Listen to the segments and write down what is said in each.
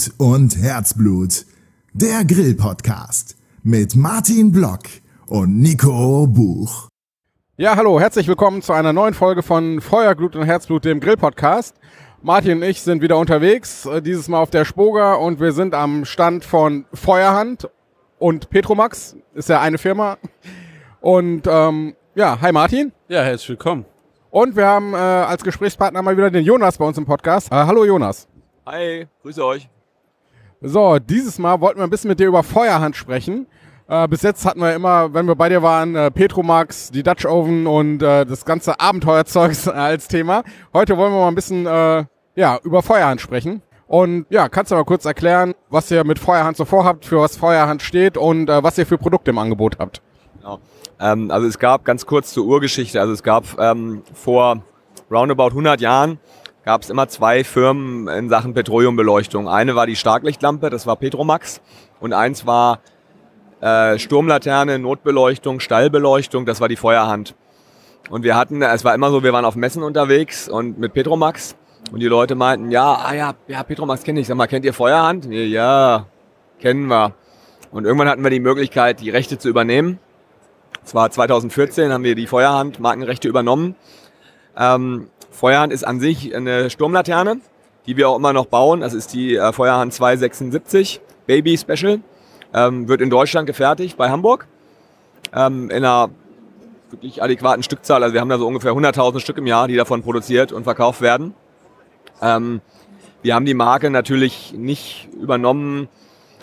Glut und Herzblut. Der Grill-Podcast mit Martin Block und Nico Buch. Ja, hallo, herzlich willkommen zu einer neuen Folge von Feuer, Glut und Herzblut, dem Grill-Podcast. Martin und ich sind wieder unterwegs, äh, dieses Mal auf der Spoga und wir sind am Stand von Feuerhand und Petromax, ist ja eine Firma. Und ähm, ja, hi Martin. Ja, herzlich willkommen. Und wir haben äh, als Gesprächspartner mal wieder den Jonas bei uns im Podcast. Äh, hallo Jonas. Hi, grüße euch. So, dieses Mal wollten wir ein bisschen mit dir über Feuerhand sprechen. Äh, bis jetzt hatten wir immer, wenn wir bei dir waren, äh, Petromax, die Dutch Oven und äh, das ganze Abenteuerzeugs als Thema. Heute wollen wir mal ein bisschen äh, ja, über Feuerhand sprechen. Und ja, kannst du mal kurz erklären, was ihr mit Feuerhand so vorhabt, für was Feuerhand steht und äh, was ihr für Produkte im Angebot habt? Genau. Ähm, also es gab ganz kurz zur Urgeschichte, also es gab ähm, vor roundabout 100 Jahren gab es immer zwei Firmen in Sachen Petroleumbeleuchtung. Eine war die Starklichtlampe, das war Petromax und eins war äh, Sturmlaterne, Notbeleuchtung, Stallbeleuchtung, das war die Feuerhand. Und wir hatten, es war immer so, wir waren auf Messen unterwegs und mit Petromax und die Leute meinten, ja, ah ja, ja, Petromax kenne ich. Sag mal, kennt ihr Feuerhand? Ja, kennen wir. Und irgendwann hatten wir die Möglichkeit, die Rechte zu übernehmen. Das war 2014, haben wir die Feuerhand Markenrechte übernommen. Ähm, Feuerhand ist an sich eine Sturmlaterne, die wir auch immer noch bauen. Das ist die äh, Feuerhand 276 Baby Special. Ähm, wird in Deutschland gefertigt, bei Hamburg. Ähm, in einer wirklich adäquaten Stückzahl. Also wir haben da so ungefähr 100.000 Stück im Jahr, die davon produziert und verkauft werden. Ähm, wir haben die Marke natürlich nicht übernommen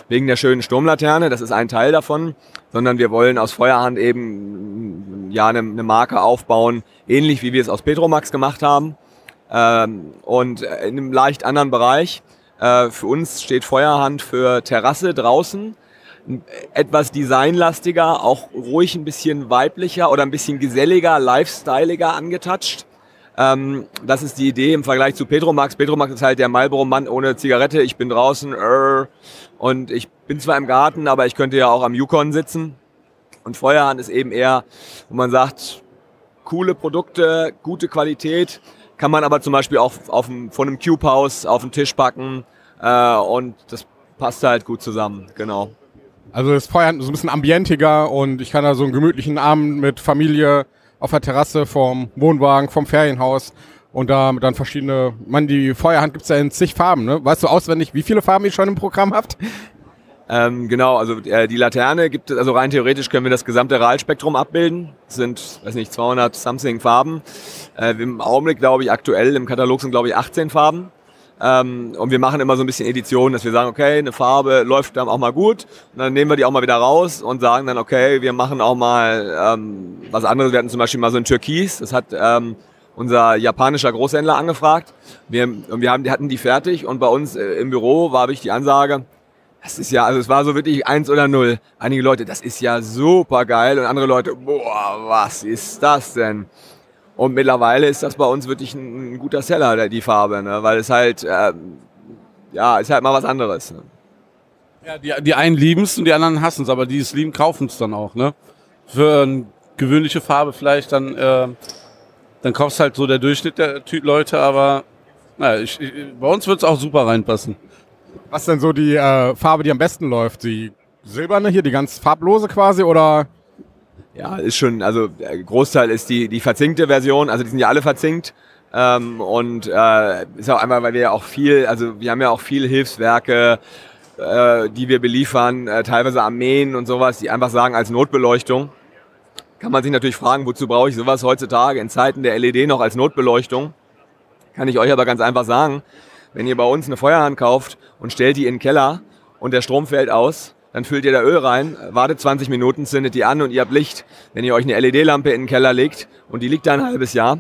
wegen der schönen Sturmlaterne, das ist ein Teil davon, sondern wir wollen aus Feuerhand eben ja eine, eine Marke aufbauen, ähnlich wie wir es aus Petromax gemacht haben ähm, und in einem leicht anderen Bereich. Äh, für uns steht Feuerhand für Terrasse draußen, etwas designlastiger, auch ruhig ein bisschen weiblicher oder ein bisschen geselliger, lifestyleiger angetouched. Ähm, das ist die Idee im Vergleich zu Petromax. Petromax ist halt der Marlboro-Mann ohne Zigarette. Ich bin draußen äh, und ich bin zwar im Garten, aber ich könnte ja auch am Yukon sitzen. Und Feuerhand ist eben eher, wo man sagt, coole Produkte, gute Qualität, kann man aber zum Beispiel auch auf dem, von einem Cube House auf den Tisch packen äh, und das passt halt gut zusammen, genau. Also das Feuerhand ist ein bisschen ambientiger und ich kann da so einen gemütlichen Abend mit Familie auf der Terrasse vom Wohnwagen, vom Ferienhaus und da dann verschiedene, man, die Feuerhand gibt's ja in zig Farben, ne? Weißt du auswendig, wie viele Farben ihr schon im Programm habt? Ähm, genau, also äh, die Laterne gibt es, also rein theoretisch können wir das gesamte RAL-Spektrum abbilden. Das sind, weiß nicht, 200 something Farben. Äh, Im Augenblick glaube ich aktuell im Katalog sind glaube ich 18 Farben. Ähm, und wir machen immer so ein bisschen Editionen, dass wir sagen, okay, eine Farbe läuft dann auch mal gut. Und dann nehmen wir die auch mal wieder raus und sagen dann, okay, wir machen auch mal ähm, was anderes. Wir hatten zum Beispiel mal so ein Türkis. Das hat ähm, unser japanischer Großhändler angefragt. Wir, wir haben, die hatten die fertig und bei uns äh, im Büro war ich die Ansage, das ist ja, also es war so wirklich eins oder null. Einige Leute, das ist ja super geil und andere Leute, boah, was ist das denn? Und mittlerweile ist das bei uns wirklich ein, ein guter Seller, die Farbe, ne? weil es halt, äh, ja, ist halt mal was anderes. Ne? Ja, die, die einen lieben es und die anderen hassen es, aber die es lieben, kaufen es dann auch. Ne? Für eine gewöhnliche Farbe vielleicht dann, äh, dann kaufst halt so der Durchschnitt der Leute, aber naja, ich, ich, bei uns wird es auch super reinpassen. Was denn so die äh, Farbe, die am besten läuft? Die silberne hier, die ganz farblose quasi oder ja, ist schon, also der Großteil ist die, die verzinkte Version, also die sind ja alle verzinkt. Ähm, und äh, ist auch einmal, weil wir ja auch viel, also wir haben ja auch viele Hilfswerke, äh, die wir beliefern, äh, teilweise Armeen und sowas, die einfach sagen, als Notbeleuchtung. Kann man sich natürlich fragen, wozu brauche ich sowas heutzutage in Zeiten der LED noch als Notbeleuchtung? Kann ich euch aber ganz einfach sagen, wenn ihr bei uns eine Feuerhand kauft und stellt die in den Keller und der Strom fällt aus, dann füllt ihr da Öl rein, wartet 20 Minuten, zündet die an und ihr habt Licht. Wenn ihr euch eine LED-Lampe in den Keller legt und die liegt da ein halbes Jahr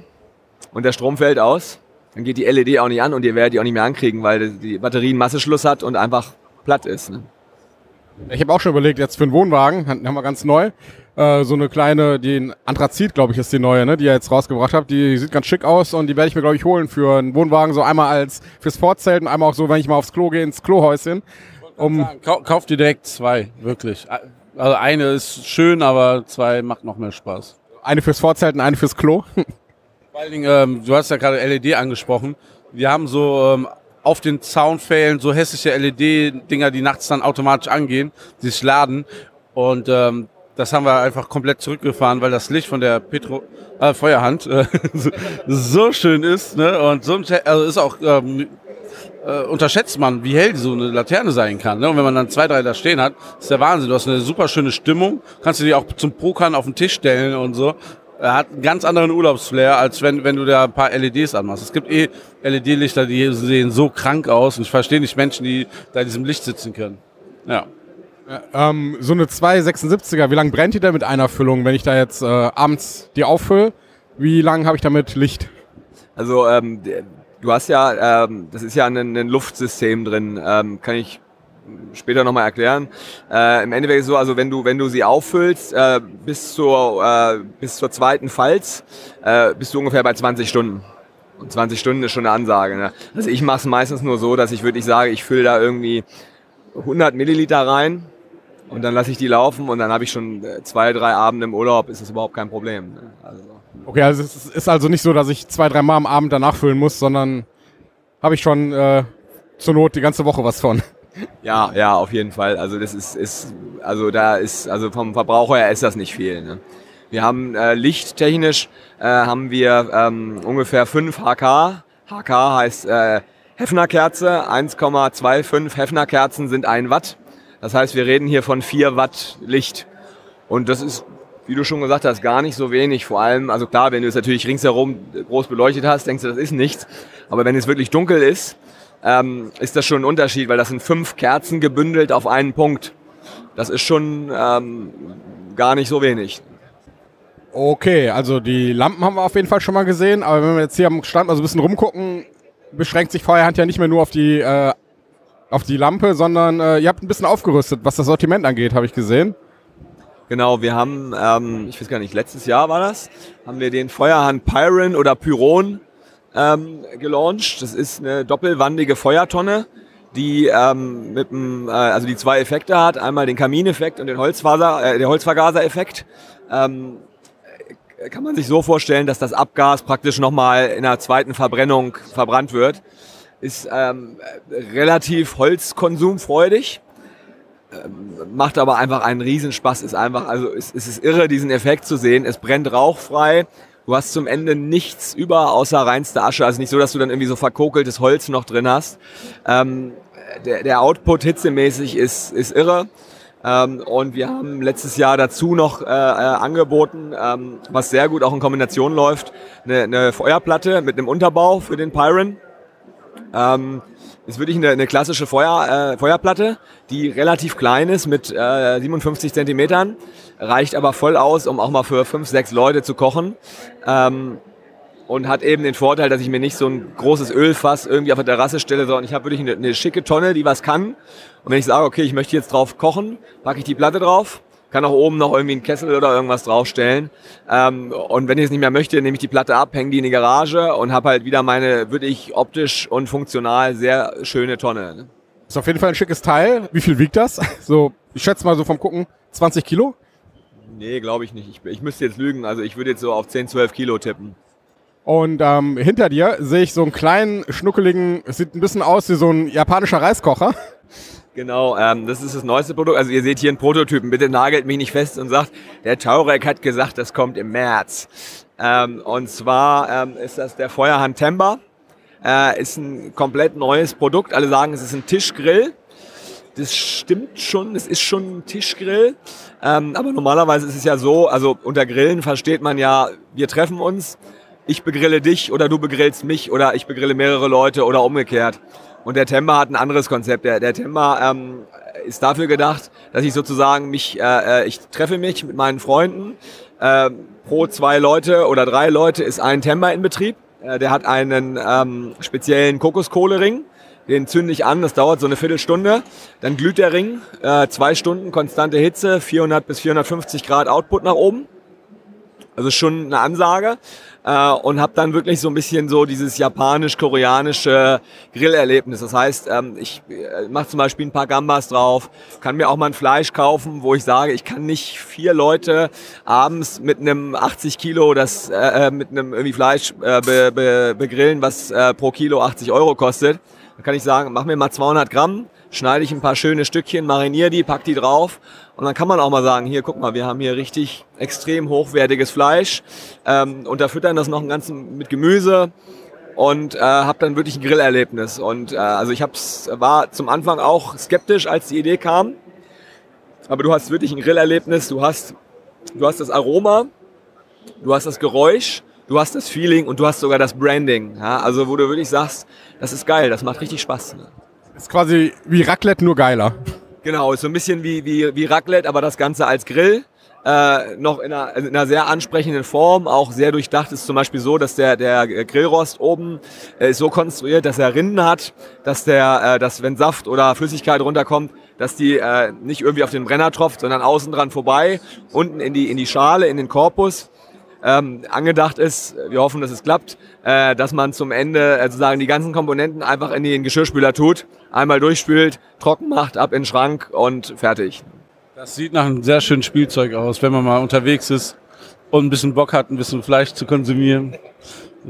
und der Strom fällt aus, dann geht die LED auch nicht an und ihr werdet die auch nicht mehr ankriegen, weil die Batterie einen Masseschluss hat und einfach platt ist. Ne? Ich habe auch schon überlegt, jetzt für einen Wohnwagen, haben wir ganz neu, äh, so eine kleine, die Anthrazit, glaube ich, ist die neue, ne, die ihr jetzt rausgebracht habt. Die sieht ganz schick aus und die werde ich mir, glaube ich, holen für einen Wohnwagen, so einmal als fürs Vorzelt und einmal auch so, wenn ich mal aufs Klo gehe, ins Klohäuschen. Um Kau kauf dir direkt zwei, wirklich. Also eine ist schön, aber zwei macht noch mehr Spaß. Eine fürs Vorzelt und eine fürs Klo. Vor allen Dingen, ähm, du hast ja gerade LED angesprochen. Wir haben so ähm, auf den Zaunpfählen so hässliche LED-Dinger, die nachts dann automatisch angehen, die sich laden. Und ähm, das haben wir einfach komplett zurückgefahren, weil das Licht von der Petro äh, Feuerhand äh, so schön ist. Ne? Und so also ist auch ähm, äh, unterschätzt man, wie hell so eine Laterne sein kann. Ne? Und wenn man dann zwei, drei da stehen hat, ist der Wahnsinn. Du hast eine super schöne Stimmung, kannst du die auch zum Pokern auf den Tisch stellen und so. Er hat einen ganz anderen Urlaubsflair, als wenn, wenn du da ein paar LEDs anmachst. Es gibt eh LED-Lichter, die sehen so krank aus und ich verstehe nicht Menschen, die da in diesem Licht sitzen können. Ja. Ähm, so eine 276er, wie lange brennt die denn mit einer Füllung, wenn ich da jetzt äh, abends die auffülle? Wie lange habe ich damit Licht? Also ähm, du hast ja, ähm, das ist ja ein, ein Luftsystem drin, ähm, kann ich später nochmal erklären. Äh, Im Endeffekt ist es so, also wenn du, wenn du sie auffüllst, äh, bis, zur, äh, bis zur zweiten Falz, äh, bist du ungefähr bei 20 Stunden. Und 20 Stunden ist schon eine Ansage. Ne? Also ich mache es meistens nur so, dass ich wirklich sage, ich fülle da irgendwie 100 Milliliter rein und dann lasse ich die laufen und dann habe ich schon äh, zwei, drei Abende im Urlaub, ist das überhaupt kein Problem. Ne? Also. Okay, also es ist also nicht so, dass ich zwei, drei Mal am Abend danach füllen muss, sondern habe ich schon äh, zur Not die ganze Woche was von. Ja, ja, auf jeden Fall. Also das ist, ist also da ist, also vom Verbraucher her ist das nicht viel. Ne? Wir haben äh, lichttechnisch äh, haben wir ähm, ungefähr 5 HK. HK heißt äh, Hefnerkerze, 1,25 Hefnerkerzen sind 1 Watt. Das heißt, wir reden hier von 4 Watt Licht. Und das ist, wie du schon gesagt hast, gar nicht so wenig. Vor allem, also klar, wenn du es natürlich ringsherum groß beleuchtet hast, denkst du, das ist nichts. Aber wenn es wirklich dunkel ist, ähm, ist das schon ein Unterschied, weil das sind fünf Kerzen gebündelt auf einen Punkt. Das ist schon ähm, gar nicht so wenig. Okay, also die Lampen haben wir auf jeden Fall schon mal gesehen, aber wenn wir jetzt hier am Stand also ein bisschen rumgucken, beschränkt sich Feuerhand ja nicht mehr nur auf die äh, auf die Lampe, sondern äh, ihr habt ein bisschen aufgerüstet, was das Sortiment angeht, habe ich gesehen. Genau, wir haben, ähm, ich weiß gar nicht, letztes Jahr war das, haben wir den Feuerhand Pyron oder Pyron ähm, gelauncht. Das ist eine doppelwandige Feuertonne, die ähm, mit dem, äh, also die zwei Effekte hat, einmal den Kamineffekt und den Holzfaser, äh, der Holzvergasereffekt. Ähm, kann man sich so vorstellen, dass das Abgas praktisch nochmal in einer zweiten Verbrennung verbrannt wird ist ähm, relativ holzkonsumfreudig, ähm, macht aber einfach einen Riesenspaß, ist einfach, also es, es ist irre, diesen Effekt zu sehen. Es brennt rauchfrei. Du hast zum Ende nichts über außer reinste Asche. Also nicht so, dass du dann irgendwie so verkokeltes Holz noch drin hast. Ähm, der, der Output hitzemäßig ist, ist irre. Ähm, und wir haben letztes Jahr dazu noch äh, äh, angeboten, ähm, was sehr gut auch in Kombination läuft, eine, eine Feuerplatte mit einem Unterbau für den Pyron. Ähm, ist wirklich eine, eine klassische Feuer, äh, Feuerplatte, die relativ klein ist mit äh, 57 Zentimetern, reicht aber voll aus, um auch mal für fünf, sechs Leute zu kochen. Ähm, und hat eben den Vorteil, dass ich mir nicht so ein großes Ölfass irgendwie auf der Terrasse stelle, sondern ich habe wirklich eine, eine schicke Tonne, die was kann. Und wenn ich sage, okay, ich möchte jetzt drauf kochen, packe ich die Platte drauf, kann auch oben noch irgendwie einen Kessel oder irgendwas draufstellen. Ähm, und wenn ich es nicht mehr möchte, nehme ich die Platte ab, hänge die in die Garage und habe halt wieder meine, würde ich optisch und funktional sehr schöne Tonne. Ne? Ist auf jeden Fall ein schickes Teil. Wie viel wiegt das? So, ich schätze mal so vom Gucken 20 Kilo? Nee, glaube ich nicht. Ich, ich müsste jetzt lügen. Also ich würde jetzt so auf 10, 12 Kilo tippen. Und ähm, hinter dir sehe ich so einen kleinen, schnuckeligen, es sieht ein bisschen aus wie so ein japanischer Reiskocher. Genau, ähm, das ist das neueste Produkt. Also ihr seht hier einen Prototypen. Bitte nagelt mich nicht fest und sagt, der Taurek hat gesagt, das kommt im März. Ähm, und zwar ähm, ist das der Feuerhand Temper. Äh, ist ein komplett neues Produkt. Alle sagen, es ist ein Tischgrill. Das stimmt schon, es ist schon ein Tischgrill. Ähm, aber normalerweise ist es ja so, also unter Grillen versteht man ja, wir treffen uns, ich begrille dich oder du begrillst mich oder ich begrille mehrere Leute oder umgekehrt. Und der Temba hat ein anderes Konzept. Der, der Temba ähm, ist dafür gedacht, dass ich sozusagen mich, äh, äh, ich treffe mich mit meinen Freunden. Äh, pro zwei Leute oder drei Leute ist ein Temba in Betrieb. Äh, der hat einen ähm, speziellen Kokoskohlering. Den zünde ich an, das dauert so eine Viertelstunde. Dann glüht der Ring, äh, zwei Stunden konstante Hitze, 400 bis 450 Grad Output nach oben. Also schon eine Ansage äh, und habe dann wirklich so ein bisschen so dieses japanisch-koreanische Grillerlebnis. Das heißt, ähm, ich äh, mache zum Beispiel ein paar Gambas drauf, kann mir auch mal ein Fleisch kaufen, wo ich sage, ich kann nicht vier Leute abends mit einem 80 Kilo das äh, äh, mit einem irgendwie Fleisch äh, be, be, begrillen, was äh, pro Kilo 80 Euro kostet Dann kann ich sagen, mach mir mal 200 Gramm, schneide ich ein paar schöne Stückchen, mariniere die, pack die drauf und dann kann man auch mal sagen, hier guck mal, wir haben hier richtig extrem hochwertiges Fleisch, ähm, unterfüttern das noch ein ganzen mit Gemüse und äh, habe dann wirklich ein Grillerlebnis. Und äh, also ich hab's, war zum Anfang auch skeptisch, als die Idee kam, aber du hast wirklich ein Grillerlebnis, du hast, du hast das Aroma, du hast das Geräusch, du hast das Feeling und du hast sogar das Branding. Ja? Also wo du wirklich sagst, das ist geil, das macht richtig Spaß. Ist quasi wie Raclette, nur geiler. Genau, ist so ein bisschen wie, wie, wie Raclette, aber das Ganze als Grill. Äh, noch in einer, in einer sehr ansprechenden Form, auch sehr durchdacht ist zum Beispiel so, dass der, der Grillrost oben äh, ist so konstruiert, dass er Rinden hat, dass der, äh, dass wenn Saft oder Flüssigkeit runterkommt, dass die äh, nicht irgendwie auf den Brenner tropft, sondern außen dran vorbei, unten in die, in die Schale, in den Korpus. Ähm, angedacht ist, wir hoffen, dass es klappt, äh, dass man zum Ende äh, sozusagen die ganzen Komponenten einfach in den Geschirrspüler tut, einmal durchspült, trocken macht, ab in den Schrank und fertig. Das sieht nach einem sehr schönen Spielzeug aus, wenn man mal unterwegs ist und ein bisschen Bock hat, ein bisschen Fleisch zu konsumieren.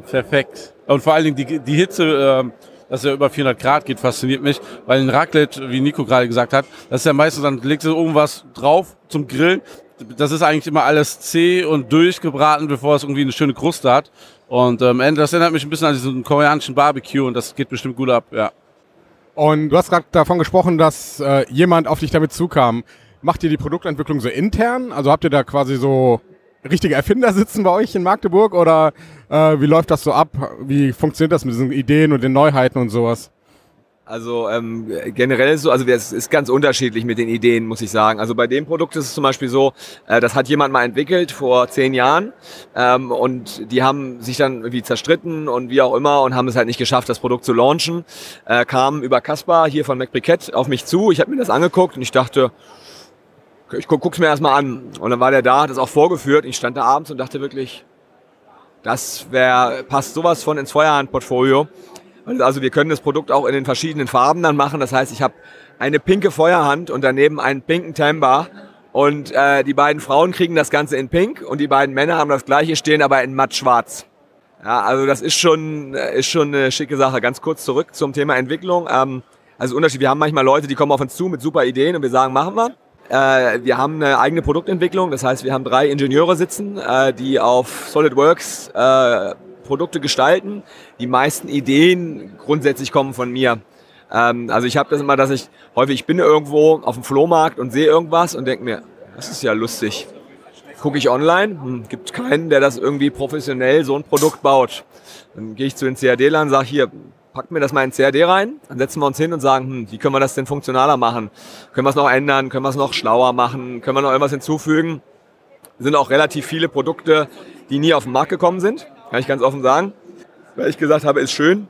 Perfekt. Und vor allen Dingen die, die Hitze, äh, dass er über 400 Grad geht, fasziniert mich, weil ein Raclette, wie Nico gerade gesagt hat, das ist ja meistens, dann legst du irgendwas drauf zum Grillen. Das ist eigentlich immer alles zäh und durchgebraten, bevor es irgendwie eine schöne Kruste hat. Und ähm, das erinnert mich ein bisschen an diesen koreanischen Barbecue und das geht bestimmt gut ab, ja. Und du hast gerade davon gesprochen, dass äh, jemand auf dich damit zukam. Macht ihr die Produktentwicklung so intern? Also habt ihr da quasi so richtige Erfinder sitzen bei euch in Magdeburg oder äh, wie läuft das so ab? Wie funktioniert das mit diesen Ideen und den Neuheiten und sowas? Also ähm, generell so, also es ist ganz unterschiedlich mit den Ideen, muss ich sagen. Also bei dem Produkt ist es zum Beispiel so, äh, das hat jemand mal entwickelt vor zehn Jahren ähm, und die haben sich dann irgendwie zerstritten und wie auch immer und haben es halt nicht geschafft, das Produkt zu launchen. Äh, kam über Kaspar hier von MacBriquette auf mich zu. Ich habe mir das angeguckt und ich dachte, ich guck, guck's mir erstmal an. Und dann war der da, hat es auch vorgeführt. Ich stand da abends und dachte wirklich, das wär, passt sowas von ins Feuerhand-Portfolio. Also wir können das Produkt auch in den verschiedenen Farben dann machen. Das heißt, ich habe eine pinke Feuerhand und daneben einen pinken Timber. Und äh, die beiden Frauen kriegen das Ganze in pink und die beiden Männer haben das gleiche stehen, aber in matt schwarz. Ja, also das ist schon, ist schon eine schicke Sache. Ganz kurz zurück zum Thema Entwicklung. Ähm, also Unterschied, wir haben manchmal Leute, die kommen auf uns zu mit super Ideen und wir sagen, machen wir. Äh, wir haben eine eigene Produktentwicklung, das heißt, wir haben drei Ingenieure sitzen, äh, die auf SolidWorks äh, Produkte gestalten. Die meisten Ideen grundsätzlich kommen von mir. Ähm, also ich habe das immer, dass ich häufig, bin irgendwo auf dem Flohmarkt und sehe irgendwas und denke mir, das ist ja lustig. Gucke ich online, hm, gibt keinen, der das irgendwie professionell so ein Produkt baut. Dann gehe ich zu den CAD-Lern sage, hier, packen wir das mal in CAD rein, dann setzen wir uns hin und sagen, hm, wie können wir das denn funktionaler machen? Können wir es noch ändern? Können wir es noch schlauer machen? Können wir noch irgendwas hinzufügen? Es sind auch relativ viele Produkte, die nie auf den Markt gekommen sind, kann ich ganz offen sagen. Weil ich gesagt habe, ist schön,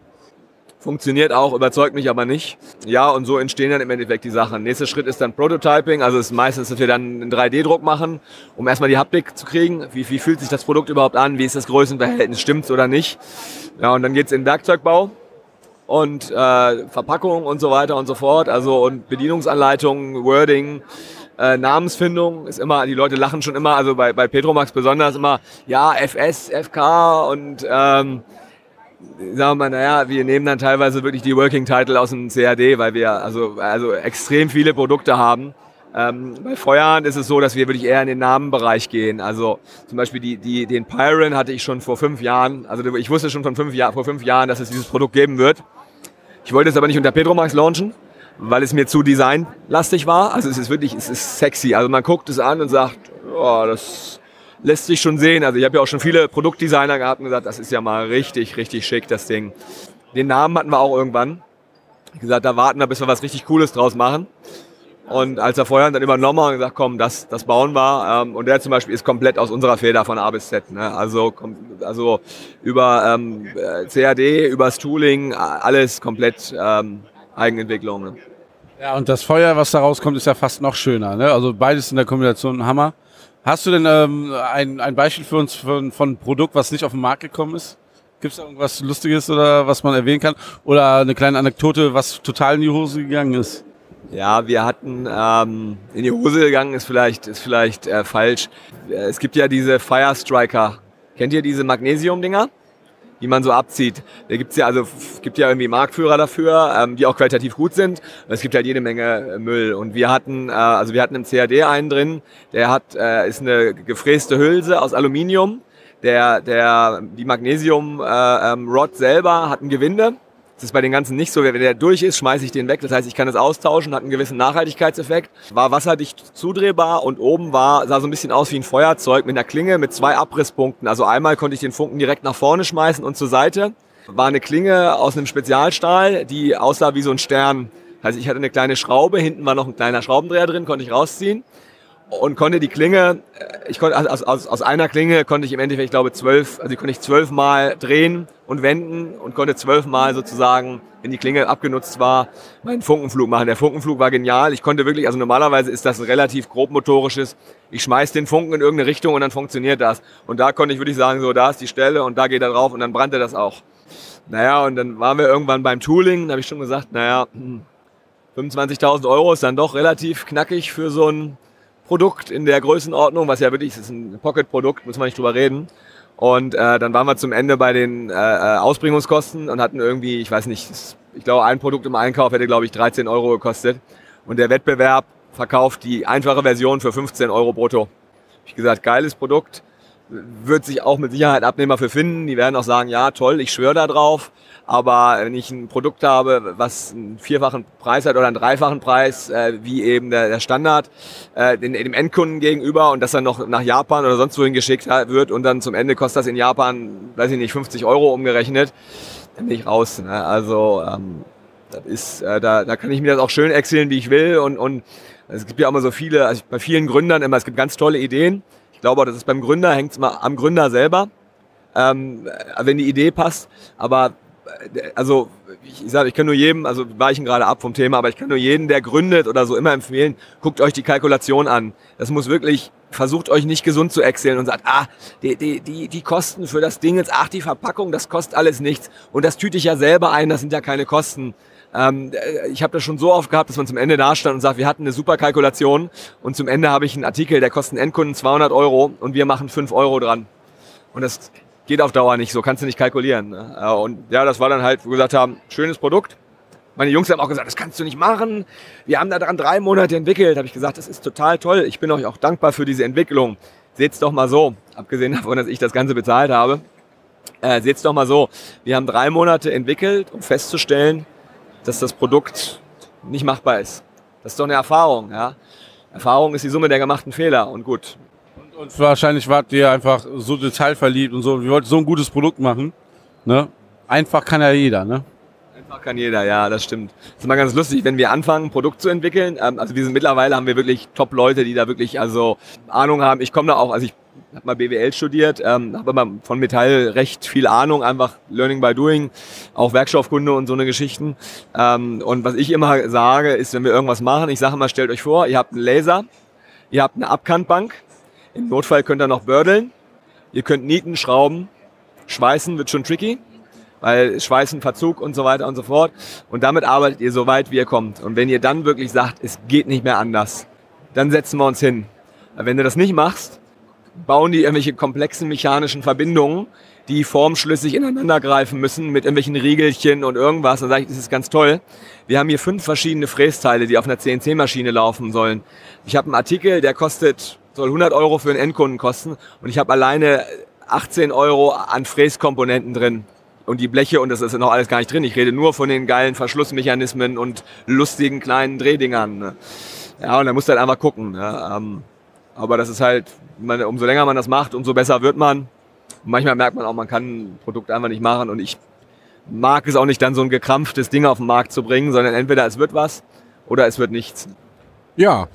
funktioniert auch, überzeugt mich aber nicht. Ja, und so entstehen dann im Endeffekt die Sachen. Nächster Schritt ist dann Prototyping, also es ist meistens, dass wir dann einen 3D-Druck machen, um erstmal die Haptik zu kriegen. Wie, wie fühlt sich das Produkt überhaupt an? Wie ist das Größenverhältnis? Stimmt's oder nicht? Ja, und dann geht's in Werkzeugbau und äh, Verpackung und so weiter und so fort. Also und Bedienungsanleitungen, Wording, äh, Namensfindung ist immer, die Leute lachen schon immer, also bei, bei Petromax besonders immer, ja, FS, FK und ähm, sagen wir mal, naja, wir nehmen dann teilweise wirklich die Working Title aus dem CAD, weil wir also, also extrem viele Produkte haben. Ähm, bei Feuerhand ist es so, dass wir wirklich eher in den Namenbereich gehen. Also zum Beispiel die, die, den Pyron hatte ich schon vor fünf Jahren. Also ich wusste schon von fünf Jahr, vor fünf Jahren, dass es dieses Produkt geben wird. Ich wollte es aber nicht unter Petromax launchen, weil es mir zu designlastig war. Also es ist wirklich, es ist sexy. Also man guckt es an und sagt, oh, das lässt sich schon sehen. Also ich habe ja auch schon viele Produktdesigner gehabt und gesagt, das ist ja mal richtig, richtig schick, das Ding. Den Namen hatten wir auch irgendwann. Ich gesagt, da warten wir, bis wir was richtig Cooles draus machen. Und als er vorher dann übernommen hat und gesagt, komm, das, das bauen wir. Ähm, und der zum Beispiel ist komplett aus unserer Feder von A bis Z. Ne? Also, also über ähm, CAD, übers Tooling, alles komplett ähm, Eigenentwicklung. Ne? Ja, und das Feuer, was da rauskommt, ist ja fast noch schöner. Ne? Also beides in der Kombination ein Hammer. Hast du denn ähm, ein, ein Beispiel für uns von, von einem Produkt, was nicht auf den Markt gekommen ist? Gibt es irgendwas Lustiges oder was man erwähnen kann? Oder eine kleine Anekdote, was total in die Hose gegangen ist? Ja, wir hatten ähm, in die Hose gegangen, ist vielleicht, ist vielleicht äh, falsch. Es gibt ja diese Fire Striker. Kennt ihr diese Magnesium-Dinger? Die man so abzieht. Da gibt's ja also gibt ja irgendwie Marktführer dafür, ähm, die auch qualitativ gut sind. Es gibt halt jede Menge äh, Müll. Und wir hatten, äh, also wir hatten im CAD einen drin, der hat äh, ist eine gefräste Hülse aus Aluminium. Der, der, die Magnesium äh, ähm, selber hat ein Gewinde. Das ist bei den ganzen nicht so. Wenn der durch ist, schmeiße ich den weg. Das heißt, ich kann es austauschen, hat einen gewissen Nachhaltigkeitseffekt. War wasserdicht zudrehbar und oben war, sah so ein bisschen aus wie ein Feuerzeug mit einer Klinge mit zwei Abrisspunkten. Also einmal konnte ich den Funken direkt nach vorne schmeißen und zur Seite. War eine Klinge aus einem Spezialstahl, die aussah wie so ein Stern. Also ich hatte eine kleine Schraube, hinten war noch ein kleiner Schraubendreher drin, konnte ich rausziehen und konnte die Klinge, äh, ich konnte aus, aus, aus einer Klinge konnte ich im Endeffekt, ich glaube, zwölf, also die konnte ich zwölfmal drehen und wenden und konnte zwölfmal sozusagen, wenn die Klinge abgenutzt war, meinen Funkenflug machen. Der Funkenflug war genial. Ich konnte wirklich, also normalerweise ist das ein relativ grobmotorisches, ich schmeiß den Funken in irgendeine Richtung und dann funktioniert das. Und da konnte ich wirklich sagen, so, da ist die Stelle und da geht er drauf und dann brannte das auch. Naja, und dann waren wir irgendwann beim Tooling, da habe ich schon gesagt, naja, hm, 25.000 Euro ist dann doch relativ knackig für so ein Produkt in der Größenordnung, was ja wirklich, ist ein Pocket-Produkt, muss man nicht drüber reden. Und äh, dann waren wir zum Ende bei den äh, äh, Ausbringungskosten und hatten irgendwie, ich weiß nicht, ich glaube, ein Produkt im Einkauf hätte, glaube ich, 13 Euro gekostet. Und der Wettbewerb verkauft die einfache Version für 15 Euro brutto. Ich gesagt, geiles Produkt, wird sich auch mit Sicherheit Abnehmer für finden. Die werden auch sagen, ja, toll, ich schwöre da drauf. Aber wenn ich ein Produkt habe, was einen vierfachen Preis hat oder einen dreifachen Preis, äh, wie eben der, der Standard, äh, den, dem Endkunden gegenüber und das dann noch nach Japan oder sonst wohin geschickt wird und dann zum Ende kostet das in Japan, weiß ich nicht, 50 Euro umgerechnet, dann bin ich raus. Ne? Also ähm, das ist, äh, da, da kann ich mir das auch schön erzählen, wie ich will und, und es gibt ja immer so viele, also bei vielen Gründern immer, es gibt ganz tolle Ideen. Ich glaube auch, das ist beim Gründer, hängt es mal am Gründer selber, ähm, äh, wenn die Idee passt. Aber also ich, sage, ich kann nur jedem, also weichen gerade ab vom Thema, aber ich kann nur jeden, der gründet oder so immer empfehlen, guckt euch die Kalkulation an. Das muss wirklich, versucht euch nicht gesund zu excellen und sagt, ah, die, die, die, die Kosten für das Ding jetzt, ach, die Verpackung, das kostet alles nichts. Und das tüte ich ja selber ein, das sind ja keine Kosten. Ähm, äh, ich habe das schon so oft gehabt, dass man zum Ende dastand und sagt, wir hatten eine super Kalkulation und zum Ende habe ich einen Artikel, der kostet einen Endkunden 200 Euro und wir machen 5 Euro dran. Und das geht auf Dauer nicht, so kannst du nicht kalkulieren. Ne? Äh, Und ja, das war dann halt, wo wir gesagt haben, schönes Produkt. Meine Jungs haben auch gesagt, das kannst du nicht machen. Wir haben da dran drei Monate entwickelt. Habe ich gesagt, das ist total toll. Ich bin euch auch dankbar für diese Entwicklung. Seht's doch mal so, abgesehen davon, dass ich das Ganze bezahlt habe. Äh, seht's doch mal so, wir haben drei Monate entwickelt, um festzustellen, dass das Produkt nicht machbar ist. Das ist doch eine Erfahrung. Ja? Erfahrung ist die Summe der gemachten Fehler. Und gut, Und wahrscheinlich wart ihr einfach so detailverliebt und so. Wir wollten so ein gutes Produkt machen. Ne? Einfach kann ja jeder, ne? Einfach kann jeder, ja, das stimmt. Das ist immer ganz lustig, wenn wir anfangen, ein Produkt zu entwickeln. Ähm, also wir sind mittlerweile haben wir wirklich Top-Leute, die da wirklich also Ahnung haben. Ich komme da auch, also ich habe mal BWL studiert, ähm, habe aber von Metall recht viel Ahnung, einfach Learning by Doing, auch Werkstoffkunde und so eine Geschichten. Ähm, und was ich immer sage, ist, wenn wir irgendwas machen, ich sage immer, stellt euch vor, ihr habt einen Laser, ihr habt eine Abkantbank, im Notfall könnt ihr noch bördeln, ihr könnt nieten, schrauben, schweißen wird schon tricky weil Schweißen, Verzug und so weiter und so fort. Und damit arbeitet ihr so weit, wie ihr kommt. Und wenn ihr dann wirklich sagt, es geht nicht mehr anders, dann setzen wir uns hin. Weil Wenn du das nicht machst, bauen die irgendwelche komplexen mechanischen Verbindungen, die formschlüssig ineinander greifen müssen mit irgendwelchen Riegelchen und irgendwas. Dann sage ich, das ist ganz toll. Wir haben hier fünf verschiedene Frästeile, die auf einer CNC-Maschine laufen sollen. Ich habe einen Artikel, der kostet, soll 100 Euro für einen Endkunden kosten und ich habe alleine 18 Euro an Fräskomponenten drin und die Bleche und das ist noch alles gar nicht drin. Ich rede nur von den geilen Verschlussmechanismen und lustigen kleinen Drehdingern. Ne? Ja, und da musst du halt einfach gucken. Ähm, aber das ist halt, umso länger man das macht, umso besser wird man. Und manchmal merkt man auch, man kann ein Produkt einfach nicht machen und ich mag es auch nicht, dann so ein gekrampftes Ding auf den Markt zu bringen, sondern entweder es wird was oder es wird nichts. Ja,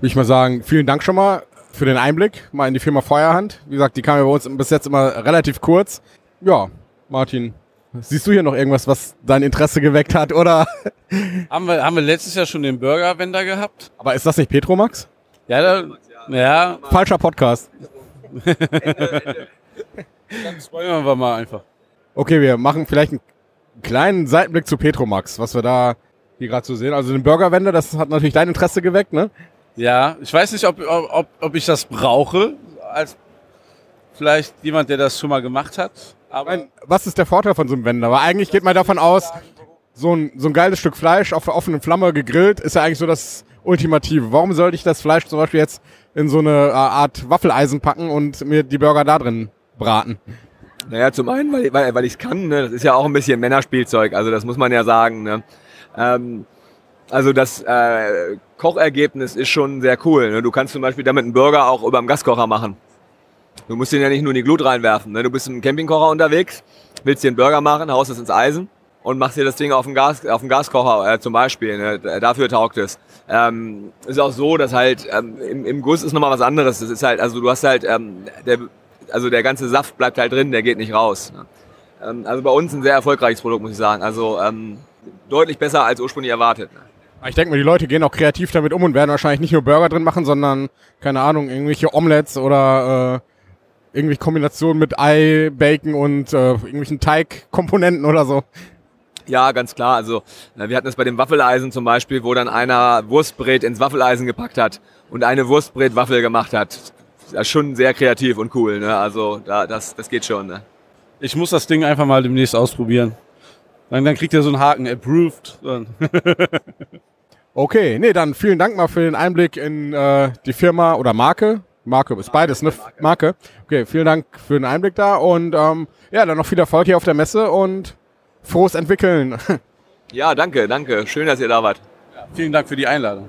würde ich mal sagen, vielen Dank schon mal für den Einblick mal in die Firma Feuerhand. Wie gesagt, die kam ja bei uns bis jetzt immer relativ kurz. Ja, Martin, siehst du hier noch irgendwas, was dein Interesse geweckt hat, oder? Haben wir, haben wir letztes Jahr schon den Burger-Wender gehabt? Aber ist das nicht Petromax? Ja, da, ja. Falscher Podcast. Dann spoilern wir mal einfach. Okay, wir machen vielleicht einen kleinen Seitenblick zu Petromax, was wir da hier gerade so sehen. Also den Burgerwender, das hat natürlich dein Interesse geweckt, ne? Ja, ich weiß nicht, ob, ob, ob ich das brauche, als vielleicht jemand, der das schon mal gemacht hat. Aber Mein, was ist der Vorteil von so einem Wender? Weil eigentlich geht man davon aus, so ein, so ein geiles Stück Fleisch auf der offenen Flamme gegrillt ist ja eigentlich so das Ultimative. Warum sollte ich das Fleisch zum Beispiel jetzt in so eine äh, Art Waffeleisen packen und mir die Burger da drin braten? Naja, zum einen, weil, weil, weil ich es kann, ne? das ist ja auch ein bisschen Männerspielzeug, also das muss man ja sagen. Ne? Ähm, also das äh, Kochergebnis ist schon sehr cool. Ne? Du kannst zum Beispiel damit einen Burger auch über dem Gaskocher machen. Du musst den ja nicht nur in die Glut reinwerfen. Ne? Du bist im Campingkocher unterwegs, willst dir einen Burger machen, haust es ins Eisen und machst dir das Ding auf dem, Gas, Gaskocher äh, zum Beispiel. Ne? Dafür taugt es. Ähm, ist auch so, dass halt ähm, im, im Guss ist nochmal was anderes. Das ist halt, also du hast halt, ähm, der, also der ganze Saft bleibt halt drin, der geht nicht raus. Ne? Ähm, also bei uns ein sehr erfolgreiches Produkt, muss ich sagen. Also ähm, deutlich besser als ursprünglich erwartet. Ne? Ich denke mal, die Leute gehen auch kreativ damit um und werden wahrscheinlich nicht nur Burger drin machen, sondern, keine Ahnung, irgendwelche Omelettes oder äh, irgendwelche Kombinationen mit Ei, Bacon und äh, irgendwelchen Teigkomponenten oder so. Ja, ganz klar. Also na, wir hatten es bei dem Waffeleisen zum Beispiel, wo dann einer Wurstbrät ins Waffeleisen gepackt hat und eine Wurstbretwaffel gemacht hat. Das ist schon sehr kreativ und cool. Ne? Also da, das, das geht schon. Ne? ich muss das Ding einfach mal demnächst ausprobieren. Dann, dann kriegt ihr so einen Haken, approved. Dann. Okay, nee, dann vielen Dank mal für den Einblick in äh, die Firma oder Marke. Marke ist beides, ne? Marke. Okay, vielen Dank für den Einblick da und ähm, ja, dann noch viel Erfolg hier auf der Messe und frohes Entwickeln. Ja, danke, danke. Schön, dass ihr da wart. Vielen Dank für die Einladung.